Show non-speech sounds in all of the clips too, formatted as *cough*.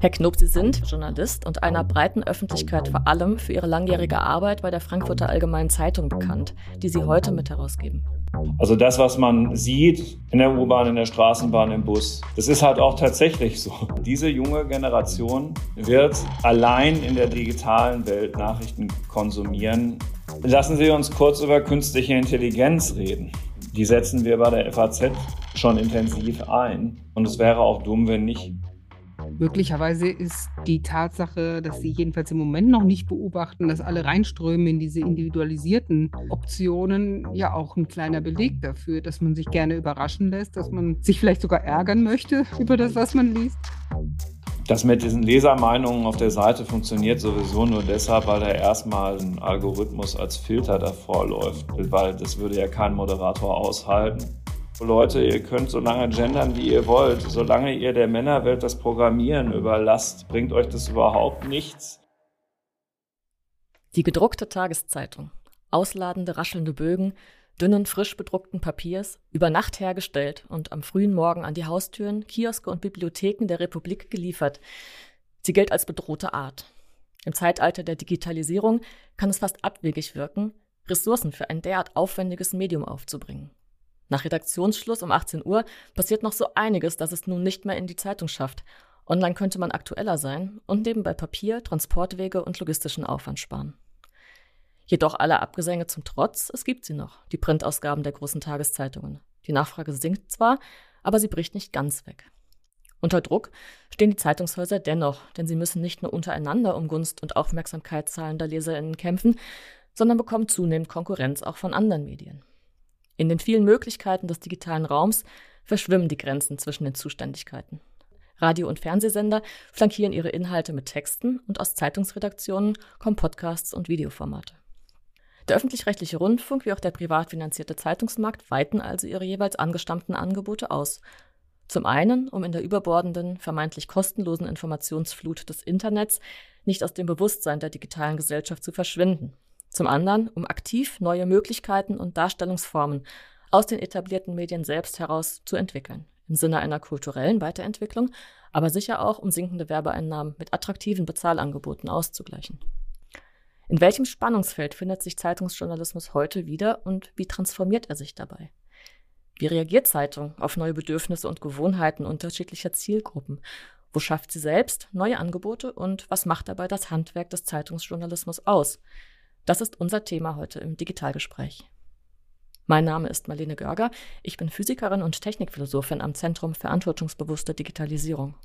Herr Knob, Sie sind Journalist und einer breiten Öffentlichkeit vor allem für Ihre langjährige Arbeit bei der Frankfurter Allgemeinen Zeitung bekannt, die Sie heute mit herausgeben. Also das, was man sieht in der U-Bahn, in der Straßenbahn, im Bus, das ist halt auch tatsächlich so. Diese junge Generation wird allein in der digitalen Welt Nachrichten konsumieren. Lassen Sie uns kurz über künstliche Intelligenz reden. Die setzen wir bei der FAZ schon intensiv ein. Und es wäre auch dumm, wenn nicht. Möglicherweise ist die Tatsache, dass sie jedenfalls im Moment noch nicht beobachten, dass alle reinströmen in diese individualisierten Optionen, ja auch ein kleiner Beleg dafür, dass man sich gerne überraschen lässt, dass man sich vielleicht sogar ärgern möchte *laughs* über das, was man liest. Das mit diesen Lesermeinungen auf der Seite funktioniert sowieso nur deshalb, weil da erstmal ein Algorithmus als Filter davor läuft, weil das würde ja kein Moderator aushalten. Leute, ihr könnt so lange gendern, wie ihr wollt. Solange ihr der Männerwelt das Programmieren überlasst, bringt euch das überhaupt nichts. Die gedruckte Tageszeitung. Ausladende, raschelnde Bögen, dünnen, frisch bedruckten Papiers, über Nacht hergestellt und am frühen Morgen an die Haustüren, Kioske und Bibliotheken der Republik geliefert. Sie gilt als bedrohte Art. Im Zeitalter der Digitalisierung kann es fast abwegig wirken, Ressourcen für ein derart aufwendiges Medium aufzubringen. Nach Redaktionsschluss um 18 Uhr passiert noch so einiges, dass es nun nicht mehr in die Zeitung schafft. Online könnte man aktueller sein und nebenbei Papier, Transportwege und logistischen Aufwand sparen. Jedoch aller Abgesänge zum Trotz, es gibt sie noch, die Printausgaben der großen Tageszeitungen. Die Nachfrage sinkt zwar, aber sie bricht nicht ganz weg. Unter Druck stehen die Zeitungshäuser dennoch, denn sie müssen nicht nur untereinander um Gunst und Aufmerksamkeit zahlender LeserInnen kämpfen, sondern bekommen zunehmend Konkurrenz auch von anderen Medien. In den vielen Möglichkeiten des digitalen Raums verschwimmen die Grenzen zwischen den Zuständigkeiten. Radio- und Fernsehsender flankieren ihre Inhalte mit Texten und aus Zeitungsredaktionen kommen Podcasts und Videoformate. Der öffentlich-rechtliche Rundfunk wie auch der privat finanzierte Zeitungsmarkt weiten also ihre jeweils angestammten Angebote aus. Zum einen, um in der überbordenden, vermeintlich kostenlosen Informationsflut des Internets nicht aus dem Bewusstsein der digitalen Gesellschaft zu verschwinden zum anderen, um aktiv neue Möglichkeiten und Darstellungsformen aus den etablierten Medien selbst heraus zu entwickeln, im Sinne einer kulturellen Weiterentwicklung, aber sicher auch, um sinkende Werbeeinnahmen mit attraktiven Bezahlangeboten auszugleichen. In welchem Spannungsfeld findet sich Zeitungsjournalismus heute wieder und wie transformiert er sich dabei? Wie reagiert Zeitung auf neue Bedürfnisse und Gewohnheiten unterschiedlicher Zielgruppen? Wo schafft sie selbst neue Angebote und was macht dabei das Handwerk des Zeitungsjournalismus aus? Das ist unser Thema heute im Digitalgespräch. Mein Name ist Marlene Görger. Ich bin Physikerin und Technikphilosophin am Zentrum Verantwortungsbewusste Digitalisierung.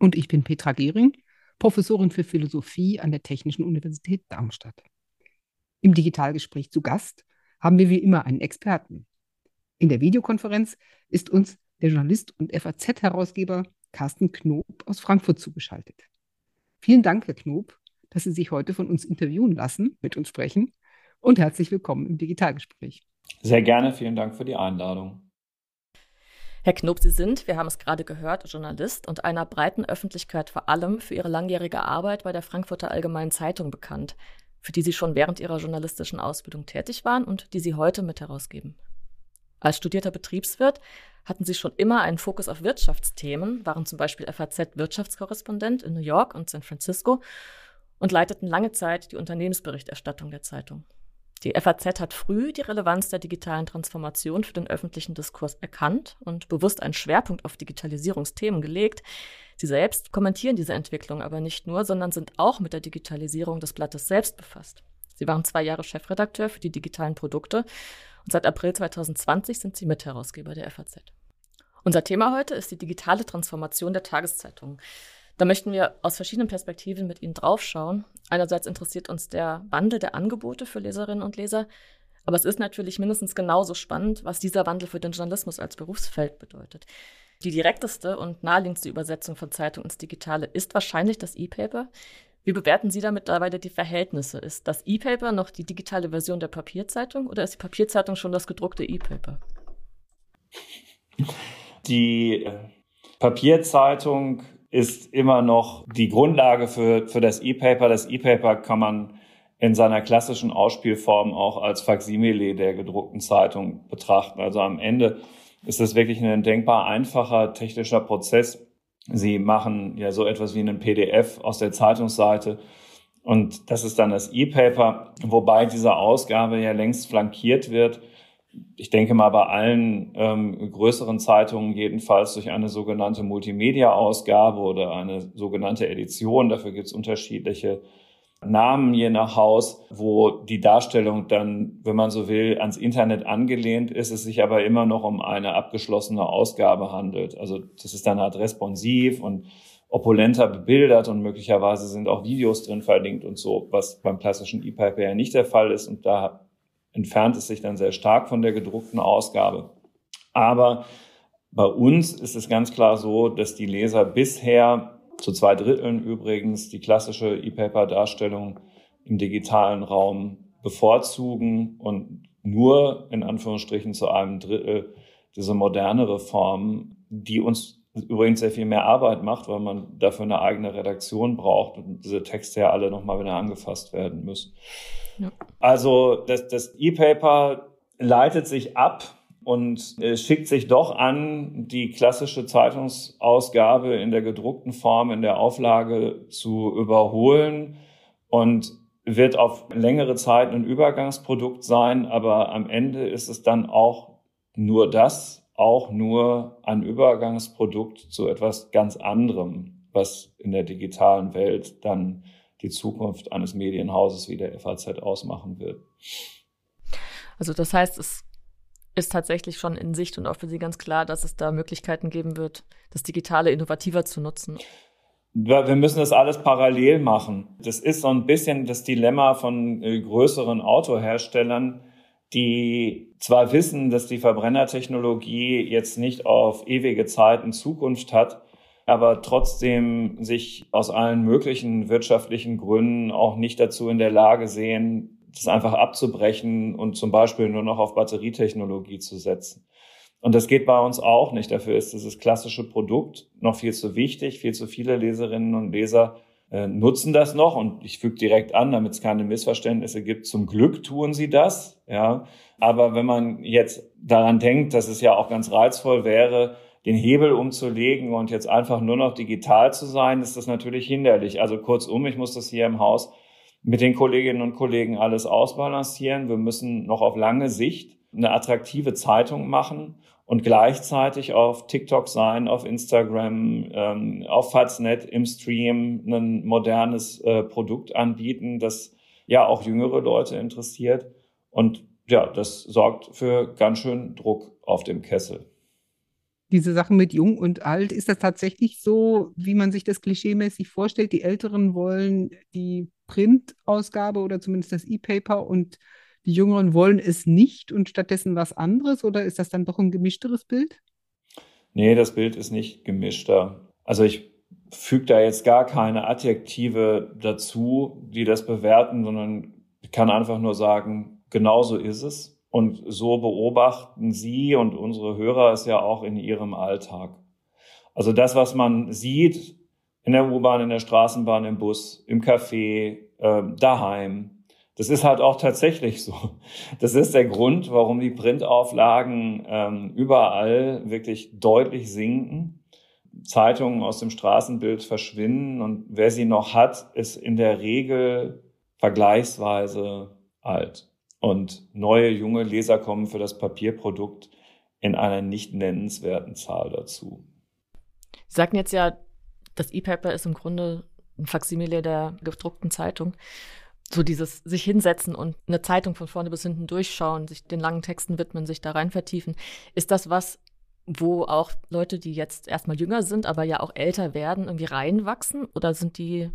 Und ich bin Petra Gehring, Professorin für Philosophie an der Technischen Universität Darmstadt. Im Digitalgespräch zu Gast haben wir wie immer einen Experten. In der Videokonferenz ist uns der Journalist und FAZ-Herausgeber Carsten Knob aus Frankfurt zugeschaltet. Vielen Dank, Herr Knob, dass Sie sich heute von uns interviewen lassen, mit uns sprechen. Und herzlich willkommen im Digitalgespräch. Sehr gerne, vielen Dank für die Einladung. Herr Knob, Sie sind, wir haben es gerade gehört, Journalist und einer breiten Öffentlichkeit vor allem für Ihre langjährige Arbeit bei der Frankfurter Allgemeinen Zeitung bekannt, für die Sie schon während Ihrer journalistischen Ausbildung tätig waren und die Sie heute mit herausgeben. Als studierter Betriebswirt hatten Sie schon immer einen Fokus auf Wirtschaftsthemen, waren zum Beispiel FAZ-Wirtschaftskorrespondent in New York und San Francisco und leiteten lange Zeit die Unternehmensberichterstattung der Zeitung. Die FAZ hat früh die Relevanz der digitalen Transformation für den öffentlichen Diskurs erkannt und bewusst einen Schwerpunkt auf Digitalisierungsthemen gelegt. Sie selbst kommentieren diese Entwicklung aber nicht nur, sondern sind auch mit der Digitalisierung des Blattes selbst befasst. Sie waren zwei Jahre Chefredakteur für die digitalen Produkte und seit April 2020 sind sie Mitherausgeber der FAZ. Unser Thema heute ist die digitale Transformation der Tageszeitung. Da möchten wir aus verschiedenen Perspektiven mit Ihnen draufschauen. Einerseits interessiert uns der Wandel der Angebote für Leserinnen und Leser, aber es ist natürlich mindestens genauso spannend, was dieser Wandel für den Journalismus als Berufsfeld bedeutet. Die direkteste und naheliegendste Übersetzung von Zeitung ins Digitale ist wahrscheinlich das E-Paper. Wie bewerten Sie damit dabei die Verhältnisse? Ist das E-Paper noch die digitale Version der Papierzeitung oder ist die Papierzeitung schon das gedruckte E-Paper? Die äh, Papierzeitung ist immer noch die Grundlage für, für das E-Paper. Das E-Paper kann man in seiner klassischen Ausspielform auch als Faksimile der gedruckten Zeitung betrachten. Also am Ende ist es wirklich ein denkbar einfacher technischer Prozess, Sie machen ja so etwas wie einen PDF aus der Zeitungsseite und das ist dann das E-Paper, wobei diese Ausgabe ja längst flankiert wird. Ich denke mal bei allen ähm, größeren Zeitungen jedenfalls durch eine sogenannte Multimedia-Ausgabe oder eine sogenannte Edition. Dafür gibt es unterschiedliche Namen je nach Haus, wo die Darstellung dann, wenn man so will, ans Internet angelehnt ist, es sich aber immer noch um eine abgeschlossene Ausgabe handelt. Also das ist dann halt responsiv und opulenter bebildert und möglicherweise sind auch Videos drin verlinkt und so, was beim klassischen E-Paper ja nicht der Fall ist. Und da entfernt es sich dann sehr stark von der gedruckten Ausgabe. Aber bei uns ist es ganz klar so, dass die Leser bisher zu zwei Dritteln übrigens die klassische E-Paper-Darstellung im digitalen Raum bevorzugen und nur in Anführungsstrichen zu einem Drittel diese modernere Form, die uns übrigens sehr viel mehr Arbeit macht, weil man dafür eine eigene Redaktion braucht und diese Texte ja alle nochmal wieder angefasst werden müssen. Ja. Also das, das E-Paper leitet sich ab und äh, schickt sich doch an, die klassische Zeitungsausgabe in der gedruckten Form, in der Auflage zu überholen und wird auf längere Zeit ein Übergangsprodukt sein, aber am Ende ist es dann auch nur das, auch nur ein Übergangsprodukt zu etwas ganz anderem, was in der digitalen Welt dann die Zukunft eines Medienhauses wie der FAZ ausmachen wird. Also das heißt, es ist tatsächlich schon in Sicht und auch für Sie ganz klar, dass es da Möglichkeiten geben wird, das Digitale innovativer zu nutzen. Wir müssen das alles parallel machen. Das ist so ein bisschen das Dilemma von äh, größeren Autoherstellern, die zwar wissen, dass die Verbrennertechnologie jetzt nicht auf ewige Zeiten Zukunft hat, aber trotzdem sich aus allen möglichen wirtschaftlichen Gründen auch nicht dazu in der Lage sehen, das einfach abzubrechen und zum Beispiel nur noch auf Batterietechnologie zu setzen. Und das geht bei uns auch nicht. Dafür ist dieses klassische Produkt noch viel zu wichtig. Viel zu viele Leserinnen und Leser äh, nutzen das noch. Und ich füge direkt an, damit es keine Missverständnisse gibt. Zum Glück tun sie das. Ja. Aber wenn man jetzt daran denkt, dass es ja auch ganz reizvoll wäre, den Hebel umzulegen und jetzt einfach nur noch digital zu sein, ist das natürlich hinderlich. Also kurzum, ich muss das hier im Haus mit den Kolleginnen und Kollegen alles ausbalancieren. Wir müssen noch auf lange Sicht eine attraktive Zeitung machen und gleichzeitig auf TikTok sein, auf Instagram, ähm, auf Faznet im Stream ein modernes äh, Produkt anbieten, das ja auch jüngere Leute interessiert. Und ja, das sorgt für ganz schön Druck auf dem Kessel diese Sachen mit jung und alt, ist das tatsächlich so, wie man sich das klischeemäßig vorstellt? Die Älteren wollen die Printausgabe oder zumindest das E-Paper und die Jüngeren wollen es nicht und stattdessen was anderes? Oder ist das dann doch ein gemischteres Bild? Nee, das Bild ist nicht gemischter. Also ich füge da jetzt gar keine Adjektive dazu, die das bewerten, sondern kann einfach nur sagen, genauso ist es. Und so beobachten Sie und unsere Hörer es ja auch in ihrem Alltag. Also das, was man sieht in der U-Bahn, in der Straßenbahn, im Bus, im Café, äh, daheim, das ist halt auch tatsächlich so. Das ist der Grund, warum die Printauflagen ähm, überall wirklich deutlich sinken. Zeitungen aus dem Straßenbild verschwinden und wer sie noch hat, ist in der Regel vergleichsweise alt. Und neue junge Leser kommen für das Papierprodukt in einer nicht nennenswerten Zahl dazu. Sie sagten jetzt ja, das E-Paper ist im Grunde ein Faksimile der gedruckten Zeitung. So dieses sich hinsetzen und eine Zeitung von vorne bis hinten durchschauen, sich den langen Texten widmen, sich da rein vertiefen. Ist das was, wo auch Leute, die jetzt erstmal jünger sind, aber ja auch älter werden, irgendwie reinwachsen? Oder sind die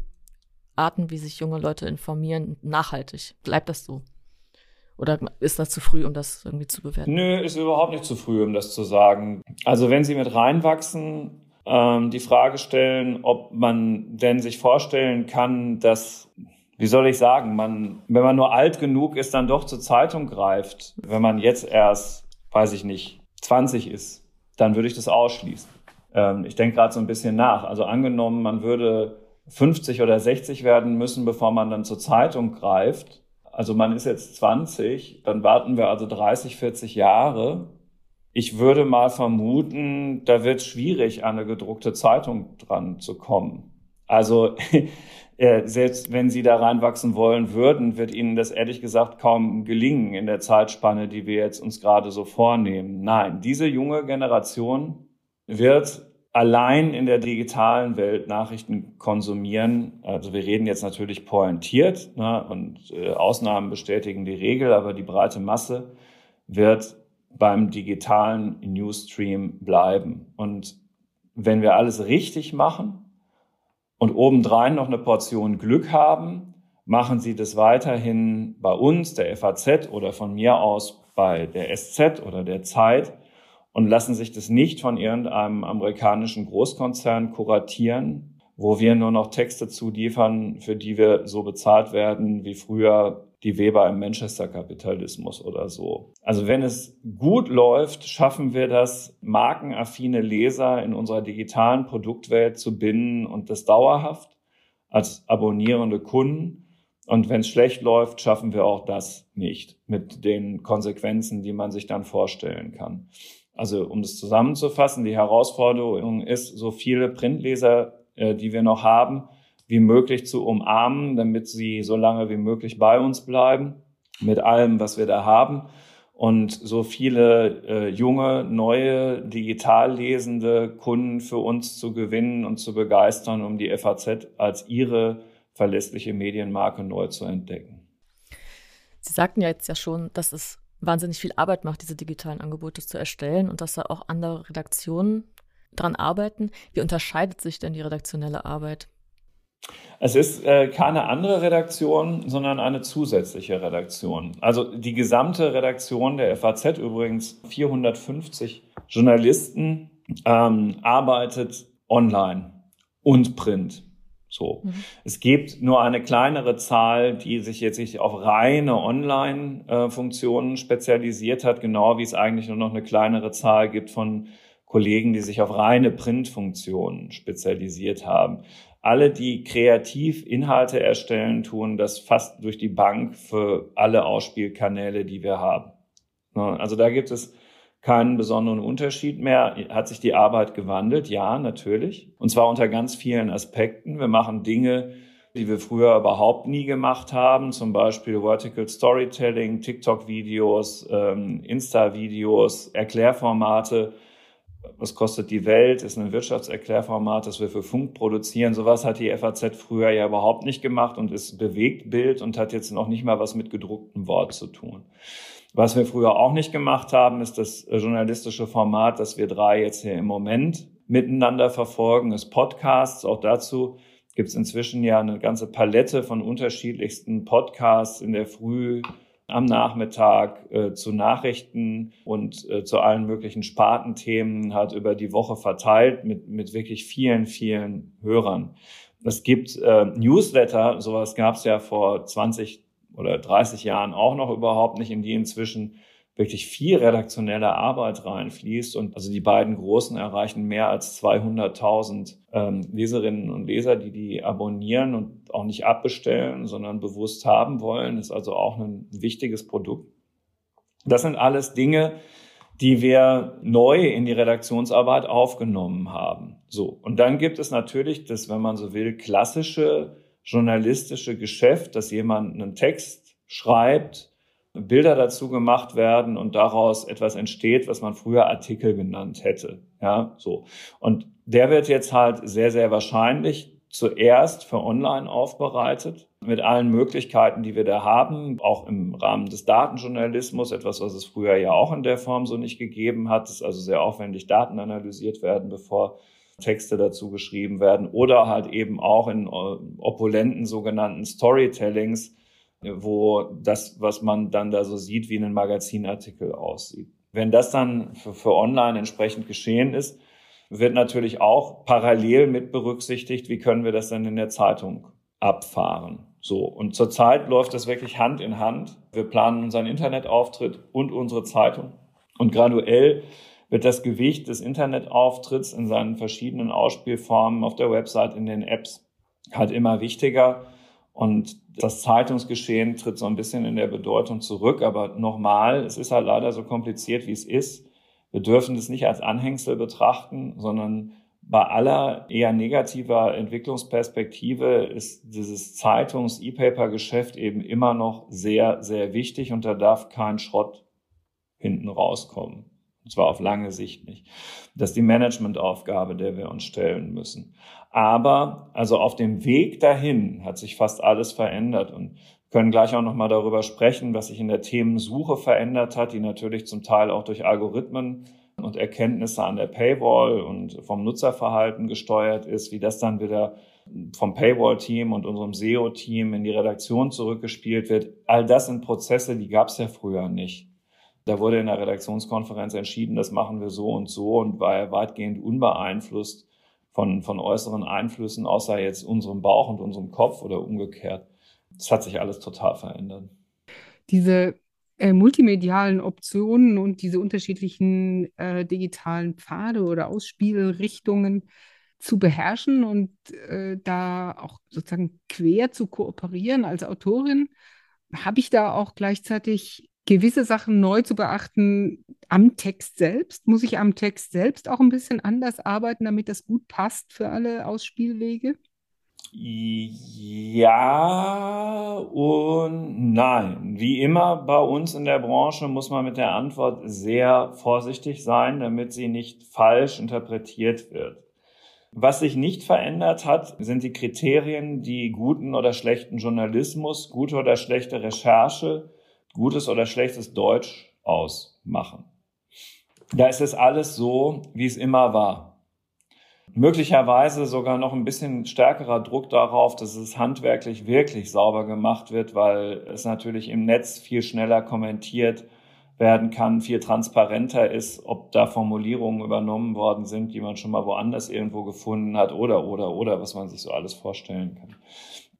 Arten, wie sich junge Leute informieren, nachhaltig? Bleibt das so? Oder ist das zu früh, um das irgendwie zu bewerten? Nö, ist überhaupt nicht zu früh, um das zu sagen. Also wenn Sie mit reinwachsen, ähm, die Frage stellen, ob man denn sich vorstellen kann, dass, wie soll ich sagen, man, wenn man nur alt genug ist, dann doch zur Zeitung greift. Wenn man jetzt erst, weiß ich nicht, 20 ist, dann würde ich das ausschließen. Ähm, ich denke gerade so ein bisschen nach. Also angenommen, man würde 50 oder 60 werden müssen, bevor man dann zur Zeitung greift also man ist jetzt 20, dann warten wir also 30, 40 Jahre. ich würde mal vermuten, da wird es schwierig, an eine gedruckte Zeitung dran zu kommen. Also *laughs* selbst wenn Sie da reinwachsen wollen würden, wird Ihnen das ehrlich gesagt kaum gelingen in der Zeitspanne, die wir jetzt uns gerade so vornehmen. Nein, diese junge Generation wird allein in der digitalen Welt Nachrichten konsumieren. Also wir reden jetzt natürlich pointiert ne, und äh, Ausnahmen bestätigen die Regel, aber die breite Masse wird beim digitalen Newsstream bleiben. Und wenn wir alles richtig machen und obendrein noch eine Portion Glück haben, machen Sie das weiterhin bei uns, der FAZ oder von mir aus bei der SZ oder der Zeit und lassen sich das nicht von irgendeinem amerikanischen Großkonzern kuratieren, wo wir nur noch Texte zuliefern, für die wir so bezahlt werden wie früher die Weber im Manchester-Kapitalismus oder so. Also wenn es gut läuft, schaffen wir das, markenaffine Leser in unserer digitalen Produktwelt zu binden und das dauerhaft als abonnierende Kunden. Und wenn es schlecht läuft, schaffen wir auch das nicht mit den Konsequenzen, die man sich dann vorstellen kann. Also um das zusammenzufassen, die Herausforderung ist, so viele Printleser, äh, die wir noch haben, wie möglich zu umarmen, damit sie so lange wie möglich bei uns bleiben mit allem, was wir da haben. Und so viele äh, junge, neue, digital lesende Kunden für uns zu gewinnen und zu begeistern, um die FAZ als ihre verlässliche Medienmarke neu zu entdecken. Sie sagten ja jetzt ja schon, dass es wahnsinnig viel Arbeit macht, diese digitalen Angebote zu erstellen und dass da auch andere Redaktionen dran arbeiten. Wie unterscheidet sich denn die redaktionelle Arbeit? Es ist äh, keine andere Redaktion, sondern eine zusätzliche Redaktion. Also die gesamte Redaktion der FAZ, übrigens 450 Journalisten, ähm, arbeitet online und print. So. Mhm. Es gibt nur eine kleinere Zahl, die sich jetzt nicht auf reine Online-Funktionen äh, spezialisiert hat, genau wie es eigentlich nur noch eine kleinere Zahl gibt von Kollegen, die sich auf reine Printfunktionen spezialisiert haben alle, die kreativ Inhalte erstellen, tun das fast durch die Bank für alle Ausspielkanäle, die wir haben. Ne, also da gibt es keinen besonderen Unterschied mehr. Hat sich die Arbeit gewandelt? Ja, natürlich. Und zwar unter ganz vielen Aspekten. Wir machen Dinge, die wir früher überhaupt nie gemacht haben, zum Beispiel Vertical Storytelling, TikTok-Videos, ähm, Insta-Videos, Erklärformate was kostet die Welt, ist ein Wirtschaftserklärformat, das wir für Funk produzieren. Sowas hat die FAZ früher ja überhaupt nicht gemacht und ist Bewegtbild und hat jetzt noch nicht mal was mit gedrucktem Wort zu tun. Was wir früher auch nicht gemacht haben, ist das journalistische Format, das wir drei jetzt hier im Moment miteinander verfolgen, ist Podcasts. Auch dazu gibt es inzwischen ja eine ganze Palette von unterschiedlichsten Podcasts in der Früh, am Nachmittag äh, zu Nachrichten und äh, zu allen möglichen Spartenthemen hat über die Woche verteilt mit, mit wirklich vielen, vielen Hörern. Es gibt äh, Newsletter, sowas gab es ja vor 20 oder 30 Jahren auch noch überhaupt nicht, in die inzwischen wirklich viel redaktionelle Arbeit reinfließt. Und also die beiden Großen erreichen mehr als 200.000 ähm, Leserinnen und Leser, die die abonnieren und auch nicht abbestellen, sondern bewusst haben wollen. Ist also auch ein wichtiges Produkt. Das sind alles Dinge, die wir neu in die Redaktionsarbeit aufgenommen haben. So. Und dann gibt es natürlich das, wenn man so will, klassische journalistische Geschäft, dass jemand einen Text schreibt, Bilder dazu gemacht werden und daraus etwas entsteht, was man früher Artikel genannt hätte. Ja, so. Und der wird jetzt halt sehr, sehr wahrscheinlich zuerst für online aufbereitet mit allen Möglichkeiten, die wir da haben, auch im Rahmen des Datenjournalismus, etwas, was es früher ja auch in der Form so nicht gegeben hat, dass also sehr aufwendig Daten analysiert werden, bevor Texte dazu geschrieben werden oder halt eben auch in opulenten sogenannten Storytellings, wo das, was man dann da so sieht, wie ein Magazinartikel aussieht. Wenn das dann für, für online entsprechend geschehen ist, wird natürlich auch parallel mit berücksichtigt, wie können wir das dann in der Zeitung abfahren. So. Und zurzeit läuft das wirklich Hand in Hand. Wir planen unseren Internetauftritt und unsere Zeitung. Und graduell wird das Gewicht des Internetauftritts in seinen verschiedenen Ausspielformen auf der Website, in den Apps halt immer wichtiger. Und das Zeitungsgeschehen tritt so ein bisschen in der Bedeutung zurück. Aber nochmal, es ist halt leider so kompliziert, wie es ist. Wir dürfen das nicht als Anhängsel betrachten, sondern bei aller eher negativer Entwicklungsperspektive ist dieses Zeitungs-E-Paper-Geschäft eben immer noch sehr, sehr wichtig und da darf kein Schrott hinten rauskommen. Und zwar auf lange Sicht nicht. Das ist die Managementaufgabe, der wir uns stellen müssen. Aber also auf dem Weg dahin hat sich fast alles verändert und können gleich auch nochmal darüber sprechen, was sich in der Themensuche verändert hat, die natürlich zum Teil auch durch Algorithmen und Erkenntnisse an der Paywall und vom Nutzerverhalten gesteuert ist, wie das dann wieder vom Paywall-Team und unserem SEO-Team in die Redaktion zurückgespielt wird. All das sind Prozesse, die gab es ja früher nicht. Da wurde in der Redaktionskonferenz entschieden, das machen wir so und so und war ja weitgehend unbeeinflusst von, von äußeren Einflüssen, außer jetzt unserem Bauch und unserem Kopf oder umgekehrt. Das hat sich alles total verändert. Diese äh, multimedialen Optionen und diese unterschiedlichen äh, digitalen Pfade oder Ausspielrichtungen zu beherrschen und äh, da auch sozusagen quer zu kooperieren als Autorin, habe ich da auch gleichzeitig gewisse Sachen neu zu beachten am Text selbst? Muss ich am Text selbst auch ein bisschen anders arbeiten, damit das gut passt für alle Ausspielwege? Ja und nein. Wie immer bei uns in der Branche muss man mit der Antwort sehr vorsichtig sein, damit sie nicht falsch interpretiert wird. Was sich nicht verändert hat, sind die Kriterien, die guten oder schlechten Journalismus, gute oder schlechte Recherche, gutes oder schlechtes Deutsch ausmachen. Da ist es alles so, wie es immer war. Möglicherweise sogar noch ein bisschen stärkerer Druck darauf, dass es handwerklich wirklich sauber gemacht wird, weil es natürlich im Netz viel schneller kommentiert werden kann, viel transparenter ist, ob da Formulierungen übernommen worden sind, die man schon mal woanders irgendwo gefunden hat oder, oder, oder, was man sich so alles vorstellen kann.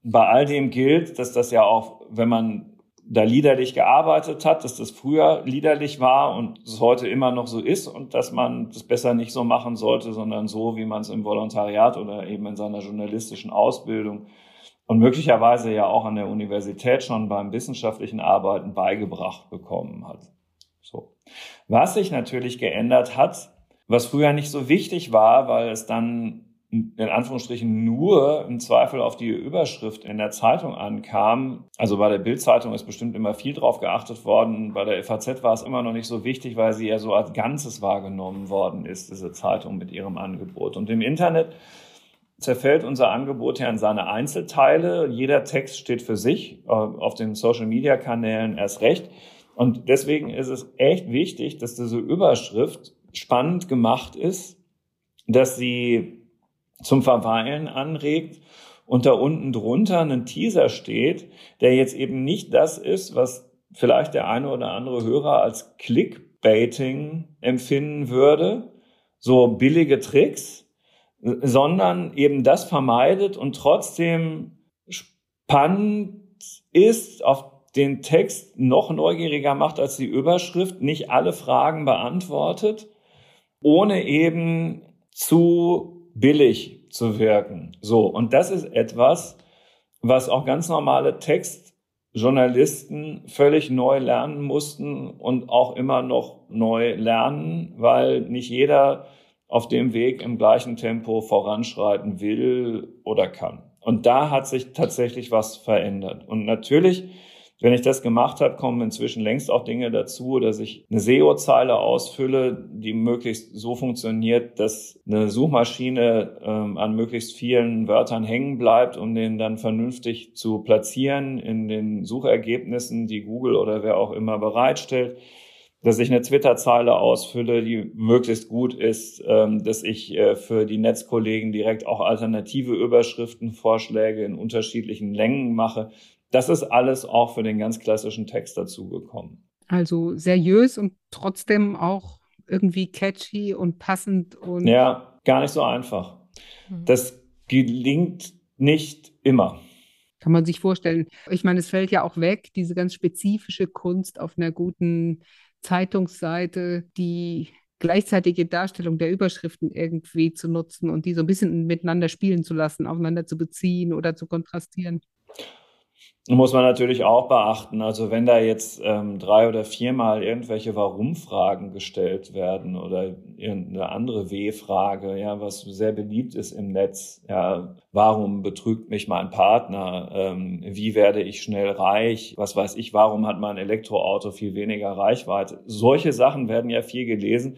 Bei all dem gilt, dass das ja auch, wenn man da liederlich gearbeitet hat, dass das früher liederlich war und es heute immer noch so ist und dass man das besser nicht so machen sollte, sondern so, wie man es im Volontariat oder eben in seiner journalistischen Ausbildung und möglicherweise ja auch an der Universität schon beim wissenschaftlichen Arbeiten beigebracht bekommen hat. So. Was sich natürlich geändert hat, was früher nicht so wichtig war, weil es dann in Anführungsstrichen nur im Zweifel auf die Überschrift in der Zeitung ankam. Also bei der Bildzeitung ist bestimmt immer viel drauf geachtet worden. Bei der FAZ war es immer noch nicht so wichtig, weil sie ja so als Ganzes wahrgenommen worden ist, diese Zeitung mit ihrem Angebot. Und im Internet zerfällt unser Angebot ja in seine Einzelteile. Jeder Text steht für sich, äh, auf den Social-Media-Kanälen erst recht. Und deswegen ist es echt wichtig, dass diese Überschrift spannend gemacht ist, dass sie zum Verweilen anregt und da unten drunter ein Teaser steht, der jetzt eben nicht das ist, was vielleicht der eine oder andere Hörer als Clickbaiting empfinden würde, so billige Tricks, sondern eben das vermeidet und trotzdem spannend ist, auf den Text noch neugieriger macht als die Überschrift, nicht alle Fragen beantwortet, ohne eben zu billig zu wirken. So, und das ist etwas, was auch ganz normale Textjournalisten völlig neu lernen mussten und auch immer noch neu lernen, weil nicht jeder auf dem Weg im gleichen Tempo voranschreiten will oder kann. Und da hat sich tatsächlich was verändert. Und natürlich wenn ich das gemacht habe, kommen inzwischen längst auch Dinge dazu, dass ich eine SEO-Zeile ausfülle, die möglichst so funktioniert, dass eine Suchmaschine ähm, an möglichst vielen Wörtern hängen bleibt, um den dann vernünftig zu platzieren in den Suchergebnissen, die Google oder wer auch immer bereitstellt. Dass ich eine Twitter-Zeile ausfülle, die möglichst gut ist, ähm, dass ich äh, für die Netzkollegen direkt auch alternative Überschriftenvorschläge in unterschiedlichen Längen mache, das ist alles auch für den ganz klassischen Text dazugekommen. Also seriös und trotzdem auch irgendwie catchy und passend und. Ja, gar nicht so einfach. Hm. Das gelingt nicht immer. Kann man sich vorstellen. Ich meine, es fällt ja auch weg, diese ganz spezifische Kunst auf einer guten Zeitungsseite, die gleichzeitige Darstellung der Überschriften irgendwie zu nutzen und die so ein bisschen miteinander spielen zu lassen, aufeinander zu beziehen oder zu kontrastieren. Muss man natürlich auch beachten. Also wenn da jetzt ähm, drei oder viermal irgendwelche Warum-Fragen gestellt werden oder irgendeine andere W-Frage, ja, was sehr beliebt ist im Netz, ja, warum betrügt mich mein Partner? Ähm, wie werde ich schnell reich? Was weiß ich, warum hat mein Elektroauto viel weniger Reichweite? Solche Sachen werden ja viel gelesen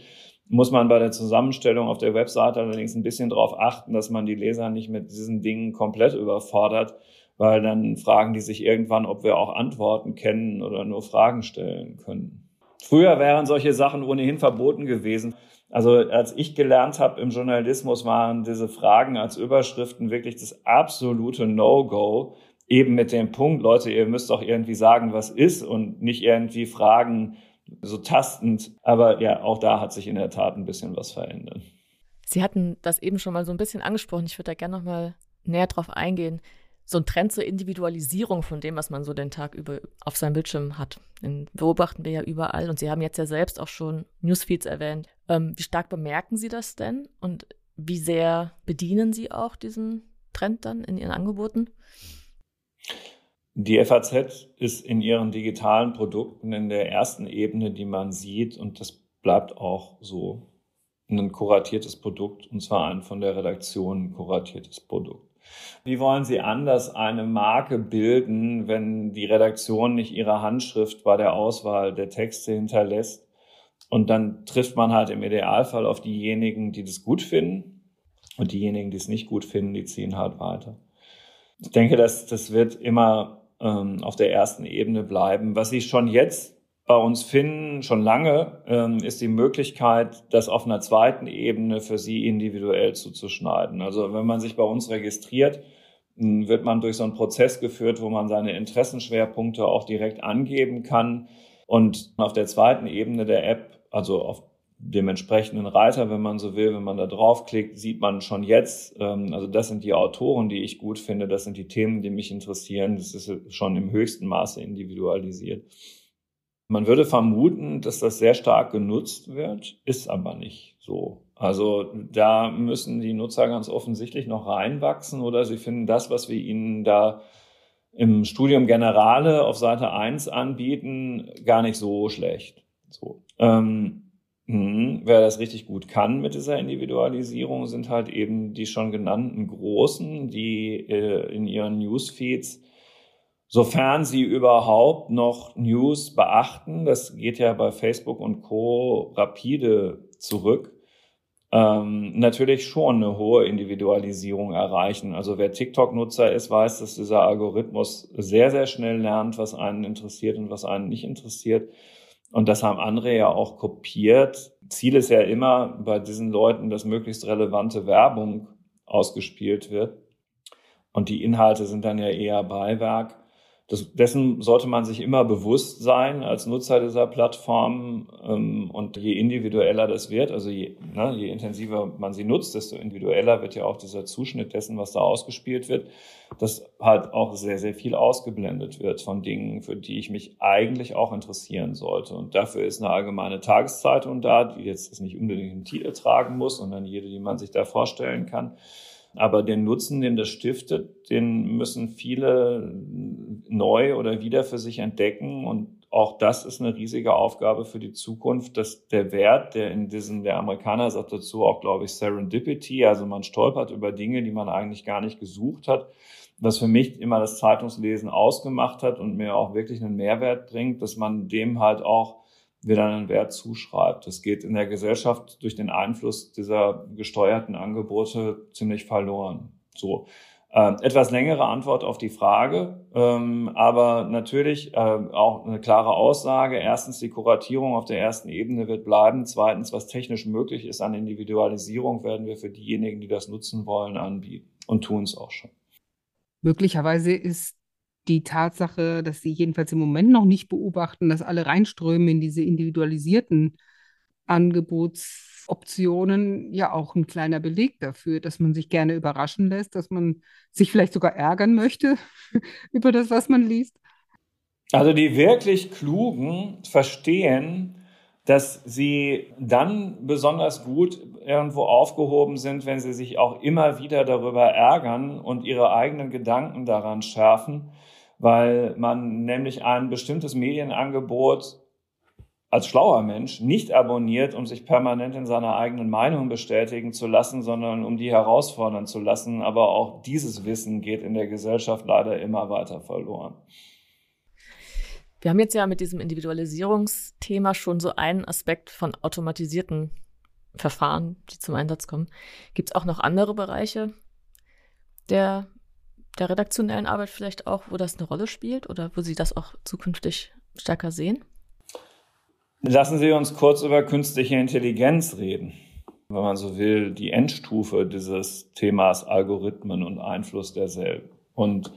muss man bei der Zusammenstellung auf der Webseite allerdings ein bisschen darauf achten, dass man die Leser nicht mit diesen Dingen komplett überfordert, weil dann fragen die sich irgendwann, ob wir auch Antworten kennen oder nur Fragen stellen können. Früher wären solche Sachen ohnehin verboten gewesen. Also als ich gelernt habe im Journalismus, waren diese Fragen als Überschriften wirklich das absolute No-Go. Eben mit dem Punkt, Leute, ihr müsst doch irgendwie sagen, was ist und nicht irgendwie fragen, so tastend. Aber ja, auch da hat sich in der Tat ein bisschen was verändert. Sie hatten das eben schon mal so ein bisschen angesprochen. Ich würde da gerne noch mal näher drauf eingehen so ein Trend zur Individualisierung von dem, was man so den Tag über auf seinem Bildschirm hat. Den beobachten wir ja überall und Sie haben jetzt ja selbst auch schon Newsfeeds erwähnt. Ähm, wie stark bemerken Sie das denn und wie sehr bedienen Sie auch diesen Trend dann in Ihren Angeboten? Die FAZ ist in ihren digitalen Produkten in der ersten Ebene, die man sieht, und das bleibt auch so, ein kuratiertes Produkt, und zwar ein von der Redaktion kuratiertes Produkt. Wie wollen Sie anders eine Marke bilden, wenn die Redaktion nicht ihre Handschrift bei der Auswahl der Texte hinterlässt? Und dann trifft man halt im Idealfall auf diejenigen, die das gut finden. Und diejenigen, die es nicht gut finden, die ziehen halt weiter. Ich denke, dass das wird immer ähm, auf der ersten Ebene bleiben. Was Sie schon jetzt bei uns finden, schon lange, ähm, ist die Möglichkeit, das auf einer zweiten Ebene für Sie individuell zuzuschneiden. Also wenn man sich bei uns registriert, wird man durch so einen Prozess geführt, wo man seine Interessenschwerpunkte auch direkt angeben kann. Und auf der zweiten Ebene der App, also auf dem entsprechenden Reiter, wenn man so will, wenn man da draufklickt, sieht man schon jetzt, ähm, also das sind die Autoren, die ich gut finde, das sind die Themen, die mich interessieren, das ist schon im höchsten Maße individualisiert. Man würde vermuten, dass das sehr stark genutzt wird, ist aber nicht so. Also da müssen die Nutzer ganz offensichtlich noch reinwachsen oder sie finden das, was wir ihnen da im Studium Generale auf Seite 1 anbieten, gar nicht so schlecht. So. Ähm, mh, wer das richtig gut kann mit dieser Individualisierung, sind halt eben die schon genannten Großen, die äh, in ihren Newsfeeds sofern sie überhaupt noch News beachten, das geht ja bei Facebook und Co rapide zurück, ähm, natürlich schon eine hohe Individualisierung erreichen. Also wer TikTok-Nutzer ist, weiß, dass dieser Algorithmus sehr, sehr schnell lernt, was einen interessiert und was einen nicht interessiert. Und das haben andere ja auch kopiert. Ziel ist ja immer bei diesen Leuten, dass möglichst relevante Werbung ausgespielt wird. Und die Inhalte sind dann ja eher Beiwerk. Das, dessen sollte man sich immer bewusst sein als Nutzer dieser Plattform. Ähm, und je individueller das wird, also je, ne, je intensiver man sie nutzt, desto individueller wird ja auch dieser Zuschnitt dessen, was da ausgespielt wird, dass halt auch sehr, sehr viel ausgeblendet wird von Dingen, für die ich mich eigentlich auch interessieren sollte. Und dafür ist eine allgemeine Tageszeitung da, die jetzt nicht unbedingt einen Titel tragen muss, sondern jede, die man sich da vorstellen kann. Aber den Nutzen, den das stiftet, den müssen viele neu oder wieder für sich entdecken. Und auch das ist eine riesige Aufgabe für die Zukunft, dass der Wert, der in diesem, der Amerikaner sagt dazu auch, glaube ich, Serendipity, also man stolpert über Dinge, die man eigentlich gar nicht gesucht hat, was für mich immer das Zeitungslesen ausgemacht hat und mir auch wirklich einen Mehrwert bringt, dass man dem halt auch wieder einen Wert zuschreibt. Das geht in der Gesellschaft durch den Einfluss dieser gesteuerten Angebote ziemlich verloren. So. Äh, etwas längere Antwort auf die Frage, ähm, aber natürlich äh, auch eine klare Aussage. Erstens, die Kuratierung auf der ersten Ebene wird bleiben. Zweitens, was technisch möglich ist an Individualisierung, werden wir für diejenigen, die das nutzen wollen, anbieten und tun es auch schon. Möglicherweise ist die Tatsache, dass sie jedenfalls im Moment noch nicht beobachten, dass alle reinströmen in diese individualisierten Angebotsoptionen, ja auch ein kleiner Beleg dafür, dass man sich gerne überraschen lässt, dass man sich vielleicht sogar ärgern möchte *laughs* über das, was man liest. Also die wirklich Klugen verstehen, dass sie dann besonders gut irgendwo aufgehoben sind, wenn sie sich auch immer wieder darüber ärgern und ihre eigenen Gedanken daran schärfen weil man nämlich ein bestimmtes Medienangebot als schlauer Mensch nicht abonniert, um sich permanent in seiner eigenen Meinung bestätigen zu lassen, sondern um die herausfordern zu lassen. Aber auch dieses Wissen geht in der Gesellschaft leider immer weiter verloren. Wir haben jetzt ja mit diesem Individualisierungsthema schon so einen Aspekt von automatisierten Verfahren, die zum Einsatz kommen. Gibt es auch noch andere Bereiche der, der redaktionellen Arbeit vielleicht auch, wo das eine Rolle spielt oder wo Sie das auch zukünftig stärker sehen? Lassen Sie uns kurz über künstliche Intelligenz reden. Wenn man so will, die Endstufe dieses Themas Algorithmen und Einfluss derselben. Und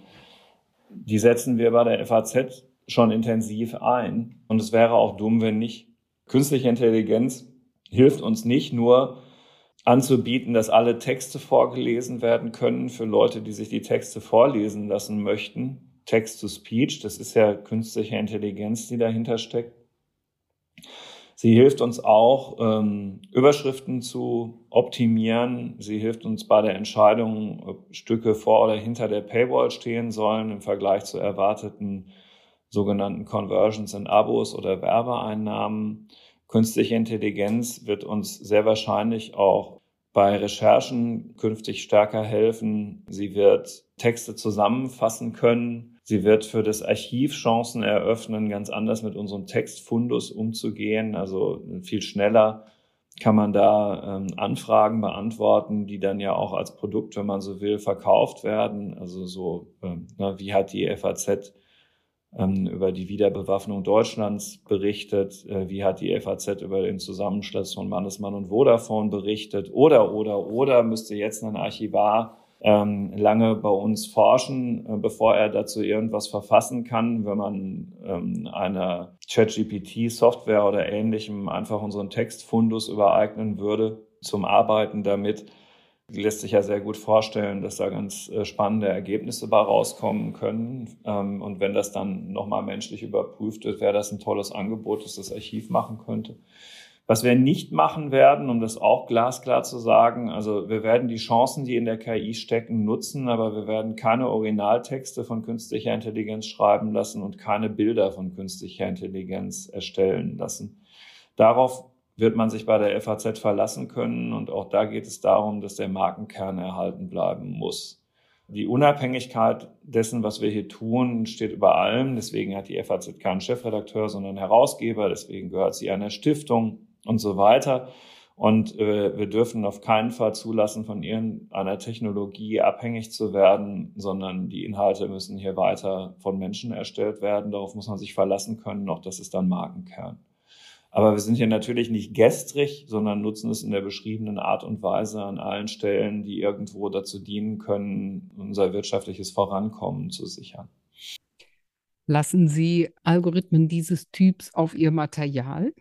die setzen wir bei der FAZ schon intensiv ein. Und es wäre auch dumm, wenn nicht. Künstliche Intelligenz hilft uns nicht nur anzubieten, dass alle Texte vorgelesen werden können für Leute, die sich die Texte vorlesen lassen möchten. Text-to-Speech, das ist ja künstliche Intelligenz, die dahinter steckt Sie hilft uns auch, ähm, Überschriften zu optimieren. Sie hilft uns bei der Entscheidung, ob Stücke vor oder hinter der Paywall stehen sollen im Vergleich zu erwarteten sogenannten Conversions in Abos oder Werbeeinnahmen. Künstliche Intelligenz wird uns sehr wahrscheinlich auch bei Recherchen künftig stärker helfen. Sie wird Texte zusammenfassen können, Sie wird für das Archiv Chancen eröffnen, ganz anders mit unserem Textfundus umzugehen. Also viel schneller kann man da ähm, Anfragen beantworten, die dann ja auch als Produkt, wenn man so will, verkauft werden. Also so, ähm, na, wie hat die FAZ über die Wiederbewaffnung Deutschlands berichtet? Äh, wie hat die FAZ über den Zusammenschluss von Mannesmann und Vodafone berichtet? Oder, oder, oder müsste jetzt ein Archivar ähm, lange bei uns forschen, äh, bevor er dazu irgendwas verfassen kann. Wenn man ähm, einer ChatGPT-Software oder ähnlichem einfach unseren Textfundus übereignen würde zum Arbeiten damit, lässt sich ja sehr gut vorstellen, dass da ganz äh, spannende Ergebnisse bei rauskommen können. Ähm, und wenn das dann nochmal menschlich überprüft wird, wäre das ein tolles Angebot, das das Archiv machen könnte. Was wir nicht machen werden, um das auch glasklar zu sagen, also wir werden die Chancen, die in der KI stecken, nutzen, aber wir werden keine Originaltexte von künstlicher Intelligenz schreiben lassen und keine Bilder von künstlicher Intelligenz erstellen lassen. Darauf wird man sich bei der FAZ verlassen können und auch da geht es darum, dass der Markenkern erhalten bleiben muss. Die Unabhängigkeit dessen, was wir hier tun, steht über allem. Deswegen hat die FAZ keinen Chefredakteur, sondern Herausgeber. Deswegen gehört sie einer Stiftung und so weiter. Und äh, wir dürfen auf keinen Fall zulassen, von irgendeiner Technologie abhängig zu werden, sondern die Inhalte müssen hier weiter von Menschen erstellt werden. Darauf muss man sich verlassen können. Auch das ist dann Markenkern. Aber wir sind hier natürlich nicht gestrig, sondern nutzen es in der beschriebenen Art und Weise an allen Stellen, die irgendwo dazu dienen können, unser wirtschaftliches Vorankommen zu sichern. Lassen Sie Algorithmen dieses Typs auf Ihr Material?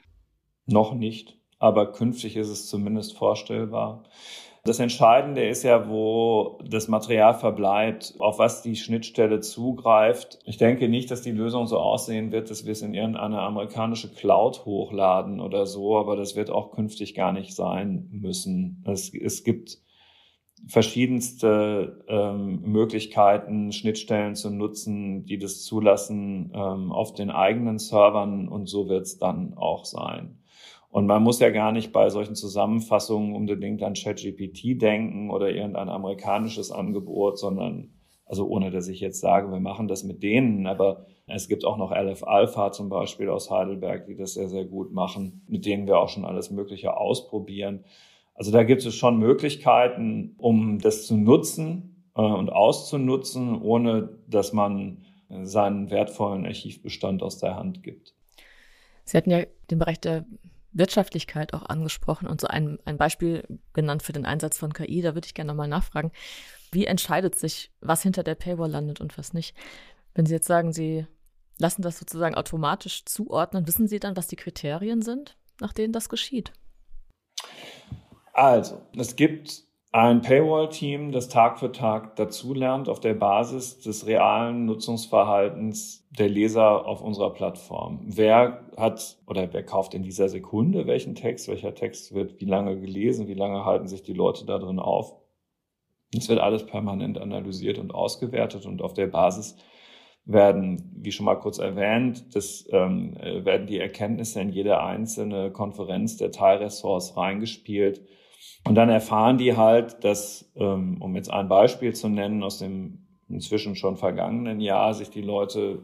Noch nicht, aber künftig ist es zumindest vorstellbar. Das Entscheidende ist ja, wo das Material verbleibt, auf was die Schnittstelle zugreift. Ich denke nicht, dass die Lösung so aussehen wird, dass wir es in irgendeine amerikanische Cloud hochladen oder so, aber das wird auch künftig gar nicht sein müssen. Es, es gibt verschiedenste ähm, Möglichkeiten, Schnittstellen zu nutzen, die das zulassen ähm, auf den eigenen Servern und so wird es dann auch sein. Und man muss ja gar nicht bei solchen Zusammenfassungen unbedingt an ChatGPT denken oder irgendein amerikanisches Angebot, sondern also ohne dass ich jetzt sage, wir machen das mit denen, aber es gibt auch noch LF Alpha zum Beispiel aus Heidelberg, die das sehr, sehr gut machen, mit denen wir auch schon alles Mögliche ausprobieren. Also da gibt es schon Möglichkeiten, um das zu nutzen äh, und auszunutzen, ohne dass man seinen wertvollen Archivbestand aus der Hand gibt. Sie hatten ja den Bereich der Wirtschaftlichkeit auch angesprochen und so ein, ein Beispiel genannt für den Einsatz von KI. Da würde ich gerne nochmal nachfragen. Wie entscheidet sich, was hinter der Paywall landet und was nicht? Wenn Sie jetzt sagen, Sie lassen das sozusagen automatisch zuordnen, wissen Sie dann, was die Kriterien sind, nach denen das geschieht? Also, es gibt ein Paywall-Team, das Tag für Tag dazulernt auf der Basis des realen Nutzungsverhaltens der Leser auf unserer Plattform. Wer hat oder wer kauft in dieser Sekunde welchen Text, welcher Text wird wie lange gelesen, wie lange halten sich die Leute da drin auf. Es wird alles permanent analysiert und ausgewertet und auf der Basis werden, wie schon mal kurz erwähnt, das ähm, äh, werden die Erkenntnisse in jede einzelne Konferenz der Teilressorts reingespielt. Und dann erfahren die halt, dass, ähm, um jetzt ein Beispiel zu nennen, aus dem inzwischen schon vergangenen Jahr sich die Leute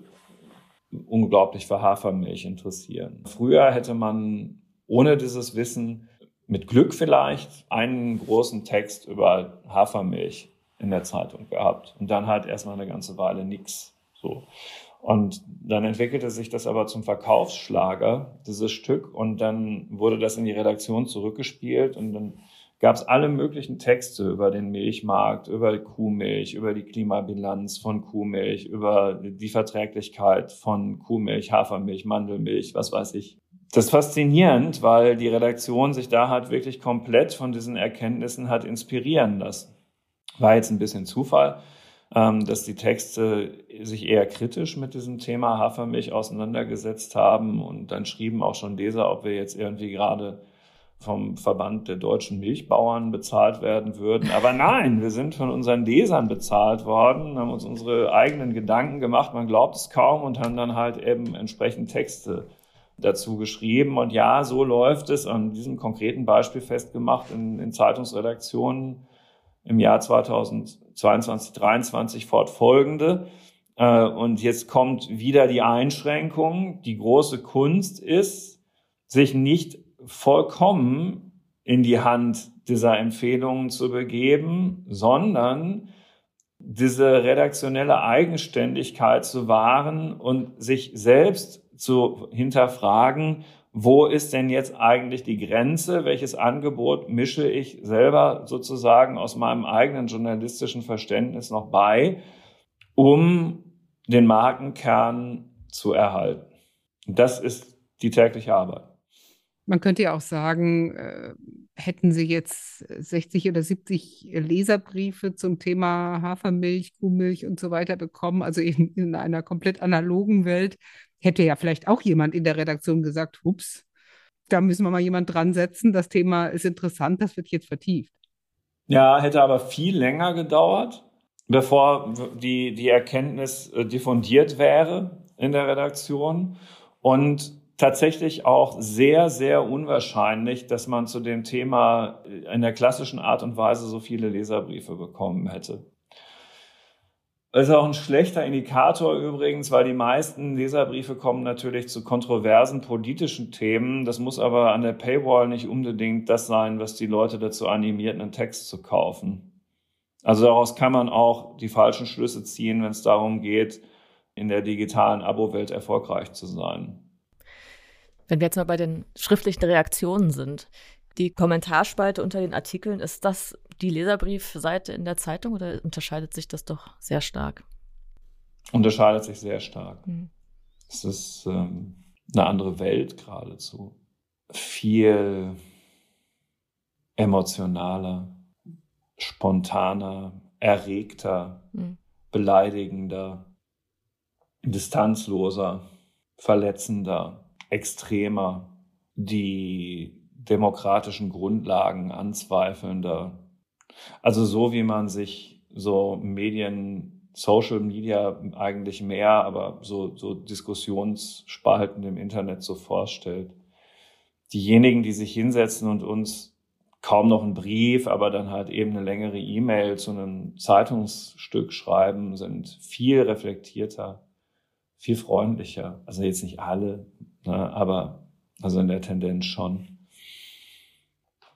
unglaublich für Hafermilch interessieren. Früher hätte man ohne dieses Wissen mit Glück vielleicht einen großen Text über Hafermilch in der Zeitung gehabt und dann halt erstmal eine ganze Weile nichts. So. Und dann entwickelte sich das aber zum Verkaufsschlager, dieses Stück, und dann wurde das in die Redaktion zurückgespielt und dann gab es alle möglichen Texte über den Milchmarkt, über Kuhmilch, über die Klimabilanz von Kuhmilch, über die Verträglichkeit von Kuhmilch, Hafermilch, Mandelmilch, was weiß ich. Das ist faszinierend, weil die Redaktion sich da hat wirklich komplett von diesen Erkenntnissen hat inspirieren lassen. War jetzt ein bisschen Zufall, ähm, dass die Texte sich eher kritisch mit diesem Thema Hafermilch auseinandergesetzt haben und dann schrieben auch schon Leser, ob wir jetzt irgendwie gerade vom Verband der deutschen Milchbauern bezahlt werden würden. Aber nein, wir sind von unseren Lesern bezahlt worden, haben uns unsere eigenen Gedanken gemacht, man glaubt es kaum und haben dann halt eben entsprechend Texte dazu geschrieben. Und ja, so läuft es an diesem konkreten Beispiel festgemacht in, in Zeitungsredaktionen im Jahr 2022, 2023 fortfolgende. Äh, und jetzt kommt wieder die Einschränkung. Die große Kunst ist, sich nicht vollkommen in die Hand dieser Empfehlungen zu begeben, sondern diese redaktionelle Eigenständigkeit zu wahren und sich selbst zu hinterfragen, wo ist denn jetzt eigentlich die Grenze? Welches Angebot mische ich selber sozusagen aus meinem eigenen journalistischen Verständnis noch bei, um den Markenkern zu erhalten? Das ist die tägliche Arbeit. Man könnte ja auch sagen, äh, hätten Sie jetzt 60 oder 70 Leserbriefe zum Thema Hafermilch, Kuhmilch und so weiter bekommen, also in, in einer komplett analogen Welt, hätte ja vielleicht auch jemand in der Redaktion gesagt, hups, da müssen wir mal jemand dran setzen, das Thema ist interessant, das wird jetzt vertieft. Ja, hätte aber viel länger gedauert, bevor die, die Erkenntnis äh, diffundiert wäre in der Redaktion. Und tatsächlich auch sehr, sehr unwahrscheinlich, dass man zu dem Thema in der klassischen Art und Weise so viele Leserbriefe bekommen hätte. Das ist auch ein schlechter Indikator übrigens, weil die meisten Leserbriefe kommen natürlich zu kontroversen politischen Themen. Das muss aber an der Paywall nicht unbedingt das sein, was die Leute dazu animiert, einen Text zu kaufen. Also daraus kann man auch die falschen Schlüsse ziehen, wenn es darum geht, in der digitalen Abo-Welt erfolgreich zu sein. Wenn wir jetzt mal bei den schriftlichen Reaktionen sind, die Kommentarspalte unter den Artikeln, ist das die Leserbriefseite in der Zeitung oder unterscheidet sich das doch sehr stark? Unterscheidet sich sehr stark. Mhm. Es ist ähm, eine andere Welt geradezu. Viel emotionaler, spontaner, erregter, mhm. beleidigender, distanzloser, verletzender extremer, die demokratischen Grundlagen anzweifelnder. Also so wie man sich so Medien, Social Media eigentlich mehr, aber so, so Diskussionsspalten im Internet so vorstellt. Diejenigen, die sich hinsetzen und uns kaum noch einen Brief, aber dann halt eben eine längere E-Mail zu einem Zeitungsstück schreiben, sind viel reflektierter, viel freundlicher. Also jetzt nicht alle, Ne? Aber also in der Tendenz schon.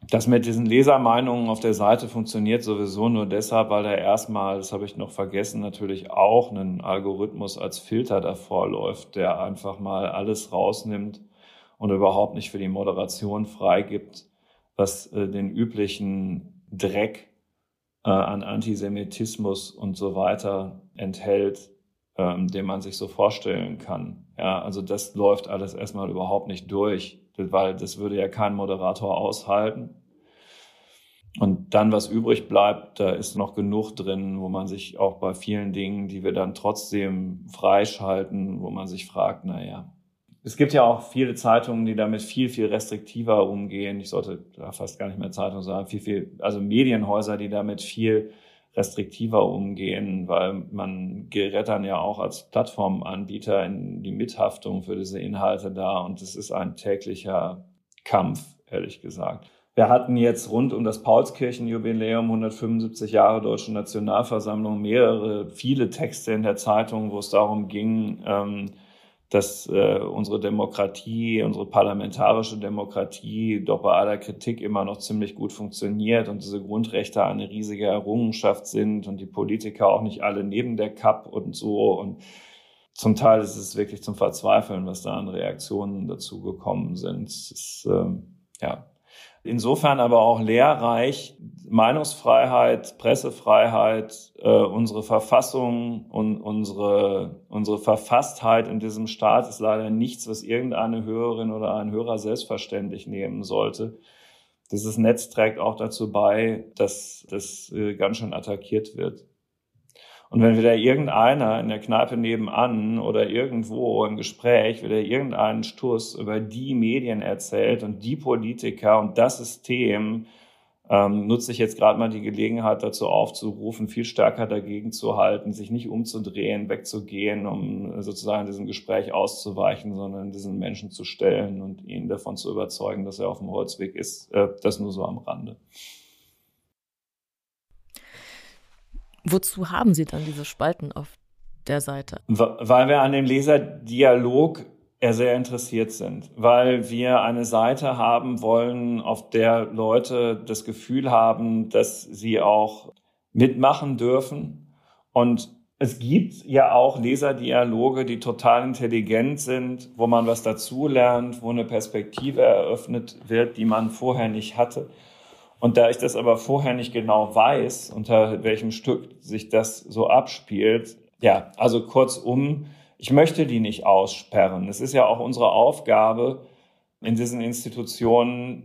Das mit diesen Lesermeinungen auf der Seite funktioniert sowieso nur deshalb, weil da erstmal, das habe ich noch vergessen, natürlich auch ein Algorithmus als Filter davor läuft, der einfach mal alles rausnimmt und überhaupt nicht für die Moderation freigibt, was äh, den üblichen Dreck äh, an Antisemitismus und so weiter enthält, ähm, den man sich so vorstellen kann. Ja, also das läuft alles erstmal überhaupt nicht durch, weil das würde ja kein Moderator aushalten. Und dann, was übrig bleibt, da ist noch genug drin, wo man sich auch bei vielen Dingen, die wir dann trotzdem freischalten, wo man sich fragt, na ja. Es gibt ja auch viele Zeitungen, die damit viel, viel restriktiver umgehen. Ich sollte da fast gar nicht mehr Zeitung sagen, viel, viel, also Medienhäuser, die damit viel restriktiver umgehen, weil man gerät dann ja auch als Plattformanbieter in die Mithaftung für diese Inhalte da und es ist ein täglicher Kampf, ehrlich gesagt. Wir hatten jetzt rund um das Paulskirchenjubiläum 175 Jahre Deutsche Nationalversammlung mehrere, viele Texte in der Zeitung, wo es darum ging, ähm, dass äh, unsere Demokratie, unsere parlamentarische Demokratie doch bei aller Kritik immer noch ziemlich gut funktioniert und diese Grundrechte eine riesige Errungenschaft sind und die Politiker auch nicht alle neben der Kap und so. Und zum Teil ist es wirklich zum Verzweifeln, was da an Reaktionen dazu gekommen sind. Ist, äh, ja, Insofern aber auch lehrreich Meinungsfreiheit, Pressefreiheit, äh, unsere Verfassung und unsere, unsere Verfasstheit in diesem Staat ist leider nichts, was irgendeine Hörerin oder ein Hörer selbstverständlich nehmen sollte. Dieses Netz trägt auch dazu bei, dass das äh, ganz schön attackiert wird. Und wenn wieder irgendeiner in der Kneipe nebenan oder irgendwo im Gespräch wieder irgendeinen Stuss über die Medien erzählt und die Politiker und das System, ähm, nutze ich jetzt gerade mal die Gelegenheit dazu aufzurufen, viel stärker dagegen zu halten, sich nicht umzudrehen, wegzugehen, um sozusagen diesem Gespräch auszuweichen, sondern diesen Menschen zu stellen und ihn davon zu überzeugen, dass er auf dem Holzweg ist. Äh, das nur so am Rande. Wozu haben Sie dann diese Spalten auf der Seite? Weil wir an dem Leserdialog sehr interessiert sind, weil wir eine Seite haben wollen, auf der Leute das Gefühl haben, dass sie auch mitmachen dürfen. Und es gibt ja auch Leserdialoge, die total intelligent sind, wo man was dazulernt, wo eine Perspektive eröffnet wird, die man vorher nicht hatte. Und da ich das aber vorher nicht genau weiß, unter welchem Stück sich das so abspielt, ja, also kurzum, ich möchte die nicht aussperren. Es ist ja auch unsere Aufgabe, in diesen Institutionen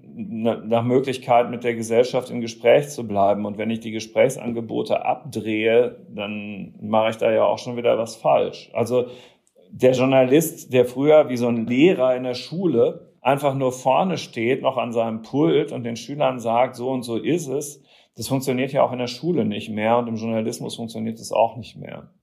nach Möglichkeit mit der Gesellschaft im Gespräch zu bleiben. Und wenn ich die Gesprächsangebote abdrehe, dann mache ich da ja auch schon wieder was falsch. Also der Journalist, der früher wie so ein Lehrer in der Schule einfach nur vorne steht, noch an seinem Pult und den Schülern sagt, so und so ist es, das funktioniert ja auch in der Schule nicht mehr und im Journalismus funktioniert es auch nicht mehr.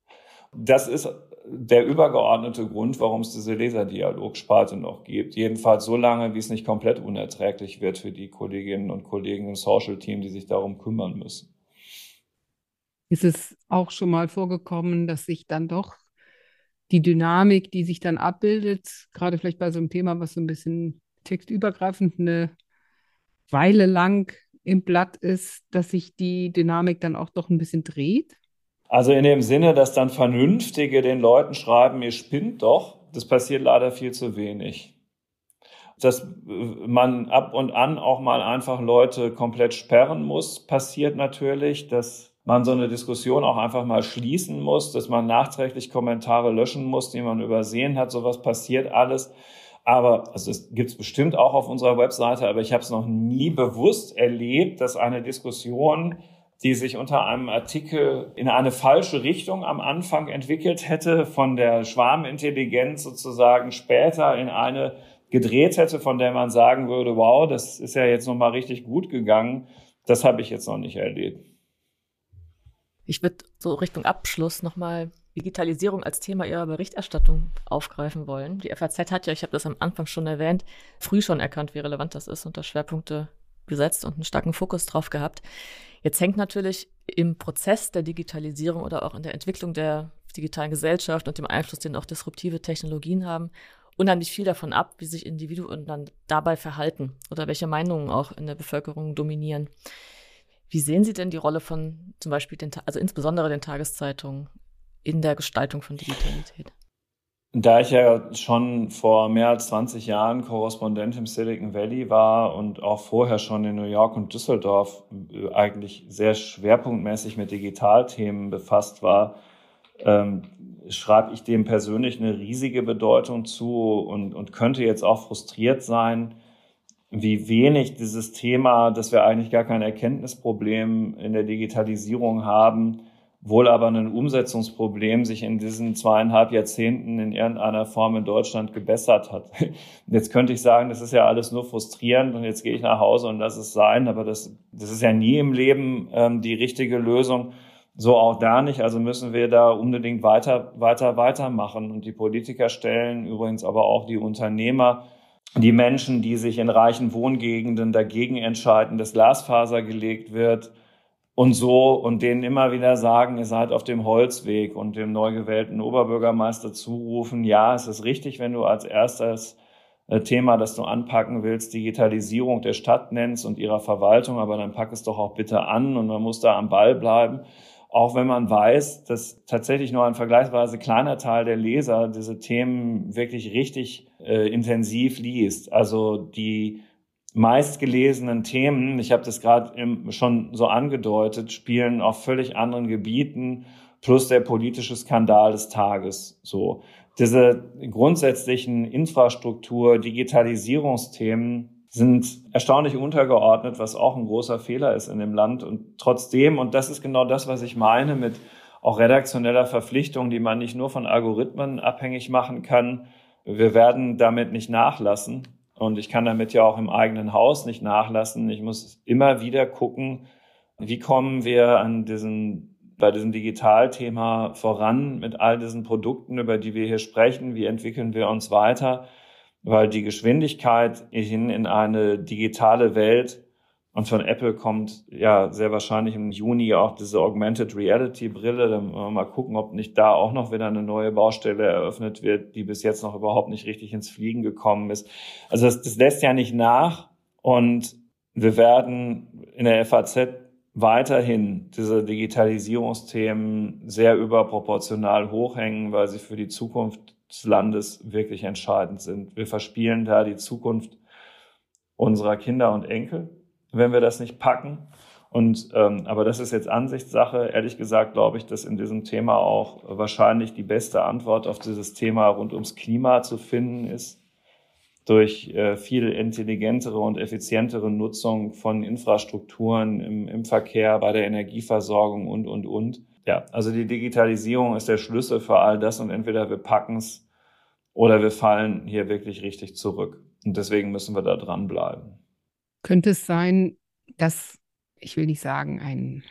Das ist der übergeordnete Grund, warum es diese Leserdialogsparte noch gibt. Jedenfalls so lange, wie es nicht komplett unerträglich wird für die Kolleginnen und Kollegen im Social Team, die sich darum kümmern müssen. Ist es auch schon mal vorgekommen, dass sich dann doch die Dynamik, die sich dann abbildet, gerade vielleicht bei so einem Thema, was so ein bisschen textübergreifend eine Weile lang im Blatt ist, dass sich die Dynamik dann auch doch ein bisschen dreht? Also in dem Sinne, dass dann Vernünftige den Leuten schreiben, ihr spinnt doch, das passiert leider viel zu wenig. Dass man ab und an auch mal einfach Leute komplett sperren muss, passiert natürlich. Dass man so eine Diskussion auch einfach mal schließen muss, dass man nachträglich Kommentare löschen muss, die man übersehen hat. Sowas passiert alles. Aber also es gibt es bestimmt auch auf unserer Webseite, aber ich habe es noch nie bewusst erlebt, dass eine Diskussion, die sich unter einem Artikel in eine falsche Richtung am Anfang entwickelt hätte, von der Schwarmintelligenz sozusagen später in eine gedreht hätte, von der man sagen würde, wow, das ist ja jetzt nochmal richtig gut gegangen. Das habe ich jetzt noch nicht erlebt. Ich würde so Richtung Abschluss nochmal Digitalisierung als Thema Ihrer Berichterstattung aufgreifen wollen. Die FAZ hat ja, ich habe das am Anfang schon erwähnt, früh schon erkannt, wie relevant das ist und da Schwerpunkte gesetzt und einen starken Fokus drauf gehabt. Jetzt hängt natürlich im Prozess der Digitalisierung oder auch in der Entwicklung der digitalen Gesellschaft und dem Einfluss, den auch disruptive Technologien haben, unheimlich viel davon ab, wie sich Individuen dann dabei verhalten oder welche Meinungen auch in der Bevölkerung dominieren. Wie sehen Sie denn die Rolle von zum Beispiel den, also insbesondere den Tageszeitungen in der Gestaltung von Digitalität? Da ich ja schon vor mehr als 20 Jahren Korrespondent im Silicon Valley war und auch vorher schon in New York und Düsseldorf äh, eigentlich sehr schwerpunktmäßig mit Digitalthemen befasst war, ähm, schreibe ich dem persönlich eine riesige Bedeutung zu und, und könnte jetzt auch frustriert sein, wie wenig dieses Thema, dass wir eigentlich gar kein Erkenntnisproblem in der Digitalisierung haben, wohl aber ein Umsetzungsproblem sich in diesen zweieinhalb Jahrzehnten in irgendeiner Form in Deutschland gebessert hat. *laughs* Jetzt könnte ich sagen, das ist ja alles nur frustrierend und jetzt gehe ich nach Hause und lass es sein, aber das, das ist ja nie im Leben ähm, die richtige Lösung, So auch da nicht. Also müssen wir da unbedingt weiter, weiter, weitermachen. Und die Politiker stellen übrigens aber auch die Unternehmer, die Menschen, die sich in reichen Wohngegenden dagegen entscheiden, dass Glasfaser gelegt wird und so und denen immer wieder sagen, ihr seid auf dem Holzweg und dem neu gewählten Oberbürgermeister zurufen, ja, es ist richtig, wenn du als erstes äh, Thema, das du anpacken willst, Digitalisierung der Stadt nennst und ihrer Verwaltung, aber dann pack es doch auch bitte an und man muss da am Ball bleiben. Auch wenn man weiß, dass tatsächlich nur ein vergleichsweise kleiner Teil der Leser diese Themen wirklich richtig äh, intensiv liest. Also die meistgelesenen Themen, ich habe das gerade schon so angedeutet, spielen auf völlig anderen Gebieten plus der politische Skandal des Tages. So diese grundsätzlichen Infrastruktur, Digitalisierungsthemen sind erstaunlich untergeordnet, was auch ein großer Fehler ist in dem Land. Und trotzdem, und das ist genau das, was ich meine mit auch redaktioneller Verpflichtung, die man nicht nur von Algorithmen abhängig machen kann. Wir werden damit nicht nachlassen. Und ich kann damit ja auch im eigenen Haus nicht nachlassen. Ich muss immer wieder gucken, wie kommen wir an diesen bei diesem Digitalthema voran mit all diesen Produkten, über die wir hier sprechen? Wie entwickeln wir uns weiter? Weil die Geschwindigkeit hin in eine digitale Welt und von Apple kommt ja sehr wahrscheinlich im Juni auch diese Augmented Reality Brille. Dann wollen wir mal gucken, ob nicht da auch noch wieder eine neue Baustelle eröffnet wird, die bis jetzt noch überhaupt nicht richtig ins Fliegen gekommen ist. Also das, das lässt ja nicht nach und wir werden in der FAZ weiterhin diese Digitalisierungsthemen sehr überproportional hochhängen, weil sie für die Zukunft des Landes wirklich entscheidend sind. Wir verspielen da die Zukunft unserer Kinder und Enkel, wenn wir das nicht packen. Und ähm, aber das ist jetzt Ansichtssache. Ehrlich gesagt glaube ich, dass in diesem Thema auch wahrscheinlich die beste Antwort auf dieses Thema rund ums Klima zu finden ist durch äh, viel intelligentere und effizientere Nutzung von Infrastrukturen im, im Verkehr, bei der Energieversorgung und, und, und. Ja, also die Digitalisierung ist der Schlüssel für all das und entweder wir packen es oder wir fallen hier wirklich richtig zurück. Und deswegen müssen wir da dranbleiben. Könnte es sein, dass, ich will nicht sagen ein,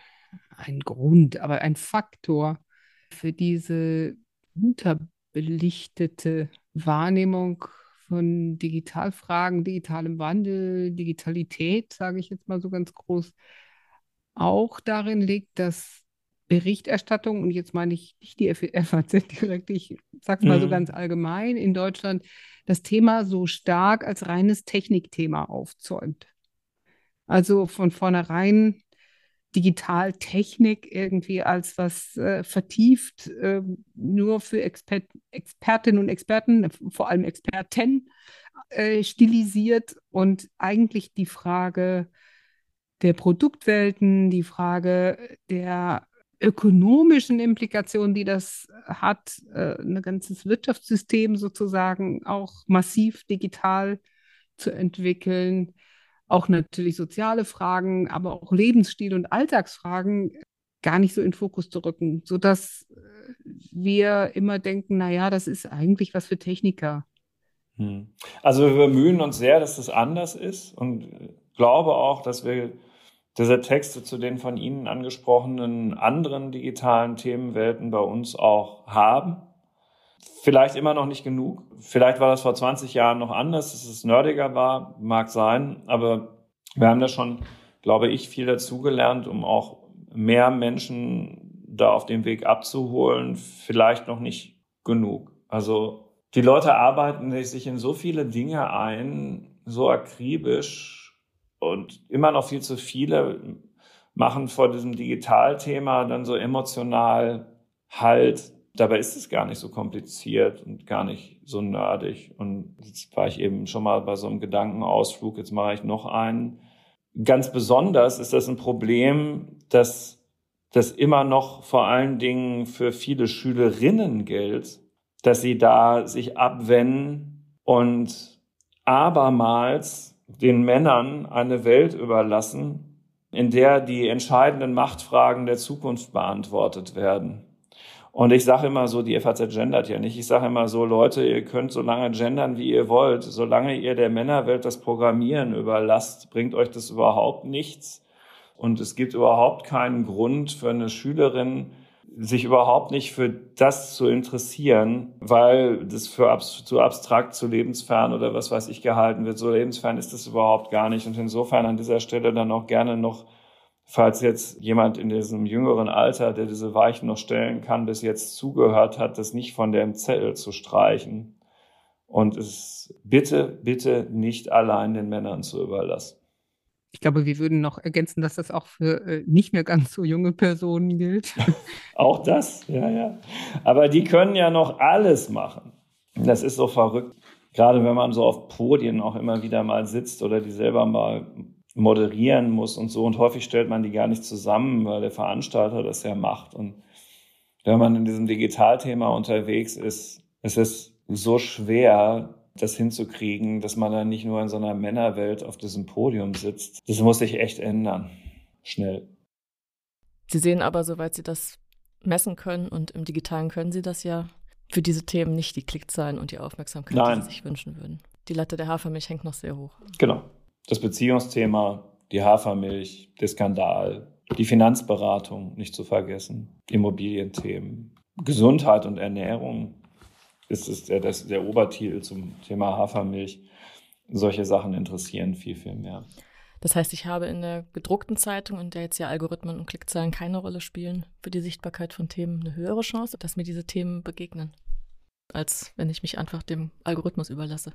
ein Grund, aber ein Faktor für diese unterbelichtete Wahrnehmung von Digitalfragen, digitalem Wandel, Digitalität, sage ich jetzt mal so ganz groß, auch darin liegt, dass Berichterstattung, und jetzt meine ich nicht die FAZ *laughs* direkt, ich sage es mal mhm. so ganz allgemein, in Deutschland das Thema so stark als reines Technikthema aufzäumt. Also von vornherein Digitaltechnik irgendwie als was äh, vertieft, äh, nur für Expert Expertinnen und Experten, vor allem Experten, äh, stilisiert und eigentlich die Frage der Produktwelten, die Frage der ökonomischen Implikationen, die das hat, äh, ein ganzes Wirtschaftssystem sozusagen auch massiv digital zu entwickeln, auch natürlich soziale Fragen, aber auch Lebensstil und Alltagsfragen gar nicht so in Fokus zu rücken, sodass äh, wir immer denken, naja, das ist eigentlich was für Techniker. Hm. Also wir bemühen uns sehr, dass das anders ist und glaube auch, dass wir diese Texte zu den von Ihnen angesprochenen anderen digitalen Themenwelten bei uns auch haben. Vielleicht immer noch nicht genug. Vielleicht war das vor 20 Jahren noch anders, dass es nerdiger war, mag sein. Aber wir haben da schon, glaube ich, viel dazugelernt, um auch mehr Menschen da auf dem Weg abzuholen. Vielleicht noch nicht genug. Also die Leute arbeiten sich in so viele Dinge ein, so akribisch und immer noch viel zu viele machen vor diesem Digitalthema dann so emotional Halt Dabei ist es gar nicht so kompliziert und gar nicht so nerdig. Und jetzt war ich eben schon mal bei so einem Gedankenausflug, jetzt mache ich noch einen. Ganz besonders ist das ein Problem, dass das immer noch vor allen Dingen für viele Schülerinnen gilt, dass sie da sich abwenden und abermals den Männern eine Welt überlassen, in der die entscheidenden Machtfragen der Zukunft beantwortet werden. Und ich sage immer so, die FAZ gendert ja nicht. Ich sage immer so, Leute, ihr könnt so lange gendern, wie ihr wollt. Solange ihr der Männerwelt das Programmieren überlasst, bringt euch das überhaupt nichts. und es gibt überhaupt keinen Grund für eine Schülerin, sich überhaupt nicht für das zu interessieren, weil das für abs zu abstrakt, zu lebensfern oder was weiß ich gehalten wird. So lebensfern ist das überhaupt gar nicht. Und insofern an dieser Stelle dann auch gerne noch, falls jetzt jemand in diesem jüngeren Alter, der diese Weichen noch stellen kann, bis jetzt zugehört hat, das nicht von dem Zettel zu streichen und es bitte, bitte nicht allein den Männern zu überlassen. Ich glaube, wir würden noch ergänzen, dass das auch für äh, nicht mehr ganz so junge Personen gilt. *laughs* auch das, ja, ja. Aber die können ja noch alles machen. Das ist so verrückt. Gerade wenn man so auf Podien auch immer wieder mal sitzt oder die selber mal moderieren muss und so. Und häufig stellt man die gar nicht zusammen, weil der Veranstalter das ja macht. Und wenn man in diesem Digitalthema unterwegs ist, ist es so schwer, das hinzukriegen, dass man dann nicht nur in so einer Männerwelt auf diesem Podium sitzt. Das muss sich echt ändern. Schnell. Sie sehen aber, soweit Sie das messen können und im Digitalen können Sie das ja, für diese Themen nicht die Klickzahlen und die Aufmerksamkeit, Nein. die Sie sich wünschen würden. Die Latte der Hafermilch hängt noch sehr hoch. Genau. Das Beziehungsthema, die Hafermilch, der Skandal, die Finanzberatung nicht zu vergessen, Immobilienthemen, Gesundheit und Ernährung, ist es der, das, der Obertitel zum Thema Hafermilch. Solche Sachen interessieren viel, viel mehr. Das heißt, ich habe in der gedruckten Zeitung, in der jetzt ja Algorithmen und Klickzahlen keine Rolle spielen, für die Sichtbarkeit von Themen eine höhere Chance, dass mir diese Themen begegnen, als wenn ich mich einfach dem Algorithmus überlasse.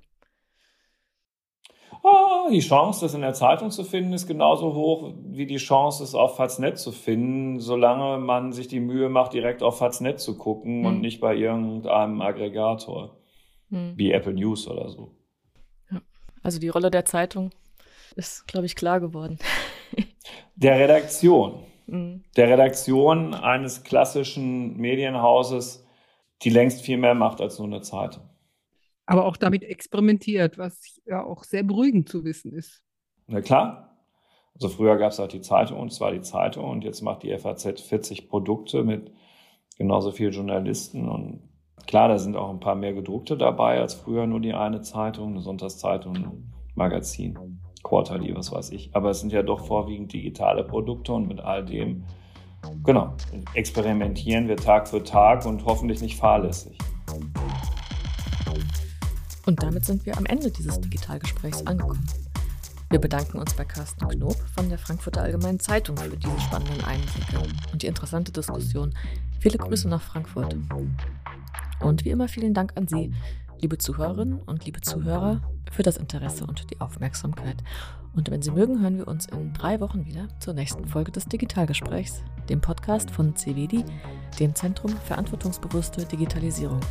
Oh, die Chance, das in der Zeitung zu finden, ist genauso hoch wie die Chance, es auf Faznet zu finden, solange man sich die Mühe macht, direkt auf Faznet zu gucken mhm. und nicht bei irgendeinem Aggregator, mhm. wie Apple News oder so. Ja. Also die Rolle der Zeitung ist, glaube ich, klar geworden. *laughs* der Redaktion. Mhm. Der Redaktion eines klassischen Medienhauses, die längst viel mehr macht als nur eine Zeitung aber auch damit experimentiert, was ja auch sehr beruhigend zu wissen ist. Na klar. Also früher gab es halt die Zeitung und zwar die Zeitung und jetzt macht die FAZ 40 Produkte mit genauso vielen Journalisten und klar, da sind auch ein paar mehr gedruckte dabei als früher nur die eine Zeitung, eine Sonntagszeitung, Magazin, Quarterly, was weiß ich. Aber es sind ja doch vorwiegend digitale Produkte und mit all dem, genau, experimentieren wir Tag für Tag und hoffentlich nicht fahrlässig. Und damit sind wir am Ende dieses Digitalgesprächs angekommen. Wir bedanken uns bei Carsten Knob von der Frankfurter Allgemeinen Zeitung für diese spannenden Einblicke und die interessante Diskussion. Viele Grüße nach Frankfurt. Und wie immer vielen Dank an Sie, liebe Zuhörerinnen und liebe Zuhörer, für das Interesse und die Aufmerksamkeit. Und wenn Sie mögen, hören wir uns in drei Wochen wieder zur nächsten Folge des Digitalgesprächs, dem Podcast von CVD, dem Zentrum Verantwortungsbewusste Digitalisierung.